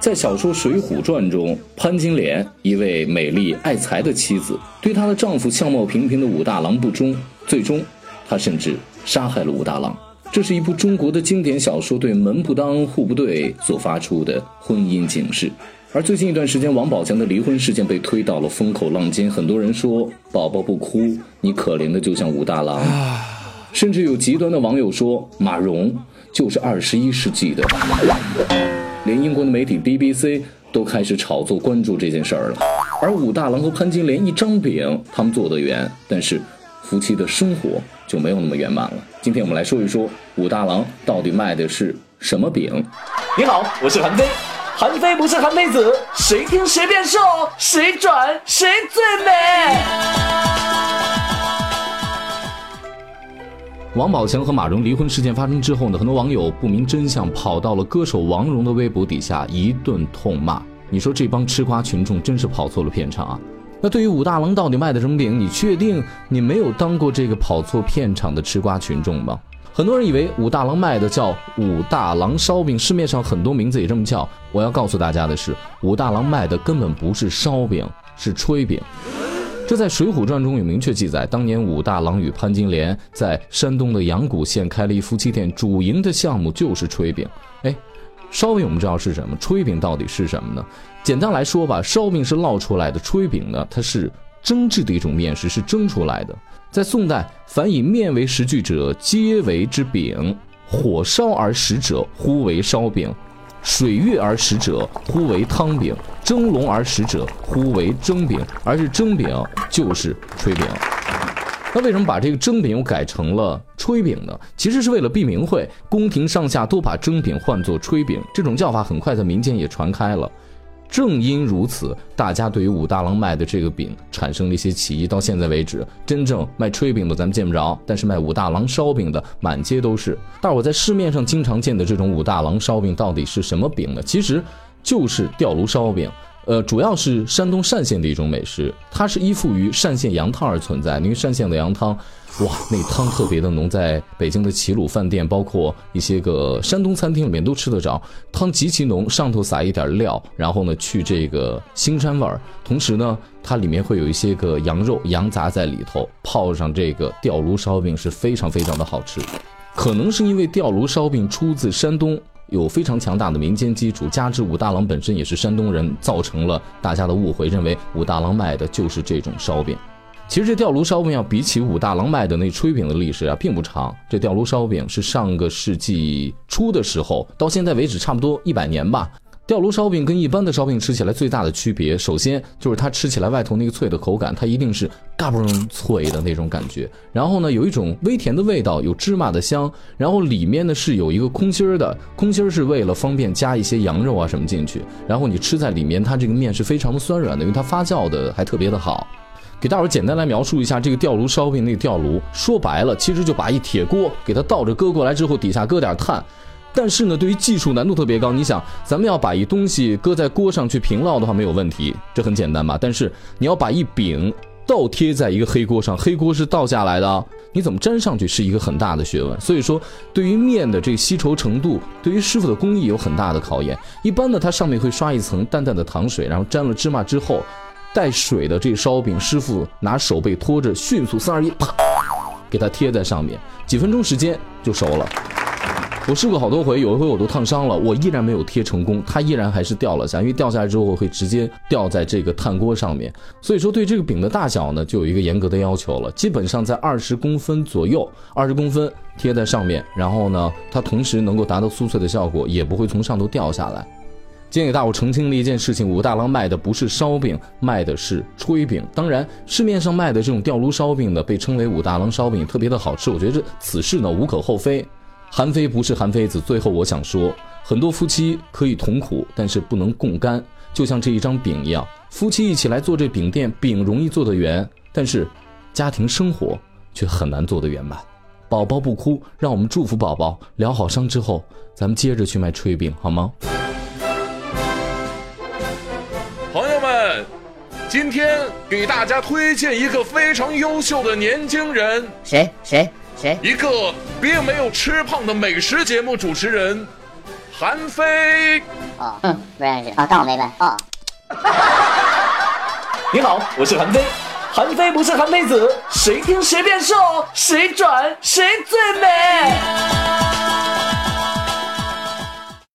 在小说《水浒传》中，潘金莲一位美丽爱财的妻子，对她的丈夫相貌平平的武大郎不忠，最终她甚至杀害了武大郎。这是一部中国的经典小说对门不当户不对所发出的婚姻警示。而最近一段时间，王宝强的离婚事件被推到了风口浪尖，很多人说：“宝宝不哭，你可怜的就像武大郎。”甚至有极端的网友说：“马蓉就是二十一世纪的。”连英国的媒体 BBC 都开始炒作关注这件事儿了。而武大郎和潘金莲一张饼，他们做得圆，但是夫妻的生活就没有那么圆满了。今天我们来说一说武大郎到底卖的是什么饼。你好，我是韩非。韩非不是韩非子，谁听谁变瘦，谁转谁最美。王宝强和马蓉离婚事件发生之后呢，很多网友不明真相，跑到了歌手王蓉的微博底下一顿痛骂。你说这帮吃瓜群众真是跑错了片场啊！那对于武大郎到底卖的什么饼，你确定你没有当过这个跑错片场的吃瓜群众吗？很多人以为武大郎卖的叫武大郎烧饼，市面上很多名字也这么叫。我要告诉大家的是，武大郎卖的根本不是烧饼，是炊饼。这在《水浒传》中有明确记载。当年武大郎与潘金莲在山东的阳谷县开了一夫妻店，主营的项目就是炊饼。哎，烧饼我们知道是什么，炊饼到底是什么呢？简单来说吧，烧饼是烙出来的，炊饼呢，它是蒸制的一种面食，是蒸出来的。在宋代，凡以面为食具者，皆为之饼；火烧而食者，呼为烧饼；水月而食者，呼为汤饼；蒸笼而食者，呼为蒸饼。而是蒸饼就是炊饼。那为什么把这个蒸饼又改成了炊饼呢？其实是为了避名讳，宫廷上下都把蒸饼唤作炊饼。这种叫法很快在民间也传开了。正因如此，大家对于武大郎卖的这个饼产生了一些歧义。到现在为止，真正卖炊饼的咱们见不着，但是卖武大郎烧饼的满街都是。但我在市面上经常见的这种武大郎烧饼到底是什么饼呢？其实就是吊炉烧饼。呃，主要是山东单县的一种美食，它是依附于单县羊汤而存在。因为单县的羊汤，哇，那汤特别的浓，在北京的齐鲁饭店，包括一些个山东餐厅里面都吃得着。汤极其浓，上头撒一点料，然后呢去这个腥膻味儿，同时呢它里面会有一些个羊肉、羊杂在里头，泡上这个吊炉烧饼是非常非常的好吃。可能是因为吊炉烧饼出自山东。有非常强大的民间基础，加之武大郎本身也是山东人，造成了大家的误会，认为武大郎卖的就是这种烧饼。其实这吊炉烧饼要比起武大郎卖的那炊饼的历史啊，并不长。这吊炉烧饼是上个世纪初的时候，到现在为止差不多一百年吧。吊炉烧饼跟一般的烧饼吃起来最大的区别，首先就是它吃起来外头那个脆的口感，它一定是嘎嘣脆的那种感觉。然后呢，有一种微甜的味道，有芝麻的香。然后里面呢是有一个空心儿的，空心儿是为了方便加一些羊肉啊什么进去。然后你吃在里面，它这个面是非常的酸软的，因为它发酵的还特别的好。给大伙儿简单来描述一下这个吊炉烧饼那个吊炉，说白了，其实就把一铁锅给它倒着搁过来之后，底下搁点炭。但是呢，对于技术难度特别高。你想，咱们要把一东西搁在锅上去平烙的话，没有问题，这很简单吧？但是你要把一饼倒贴在一个黑锅上，黑锅是倒下来的，你怎么粘上去是一个很大的学问。所以说，对于面的这个稀稠程度，对于师傅的工艺有很大的考验。一般呢，它上面会刷一层淡淡的糖水，然后沾了芝麻之后，带水的这烧饼，师傅拿手背托着，迅速三二一，啪，给它贴在上面，几分钟时间就熟了。我试过好多回，有一回我都烫伤了，我依然没有贴成功，它依然还是掉了下，因为掉下来之后会直接掉在这个炭锅上面。所以说对这个饼的大小呢，就有一个严格的要求了，基本上在二十公分左右，二十公分贴在上面，然后呢，它同时能够达到酥脆的效果，也不会从上头掉下来。今天给大伙澄清了一件事情，武大郎卖的不是烧饼，卖的是炊饼。当然，市面上卖的这种吊炉烧饼呢，被称为武大郎烧饼，特别的好吃，我觉得这此事呢无可厚非。韩非不是韩非子。最后我想说，很多夫妻可以同苦，但是不能共甘。就像这一张饼一样，夫妻一起来做这饼店，饼容易做得圆，但是家庭生活却很难做得圆满。宝宝不哭，让我们祝福宝宝。疗好伤之后，咱们接着去卖炊饼，好吗？朋友们，今天给大家推荐一个非常优秀的年轻人。谁谁谁？一个并没有吃胖的美食节目主持人。韩非。哦，嗯，不认识。啊，当我没问。哦，你好，我是韩非。韩非不是韩非子，谁听谁变瘦，谁转谁最美。